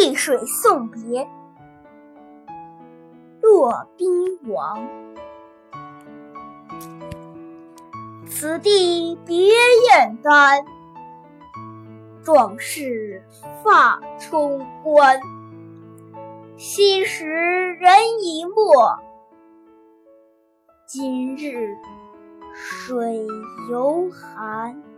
易水送别。骆宾王此地别燕丹壮士发冲冠。昔时人已没今日水犹寒。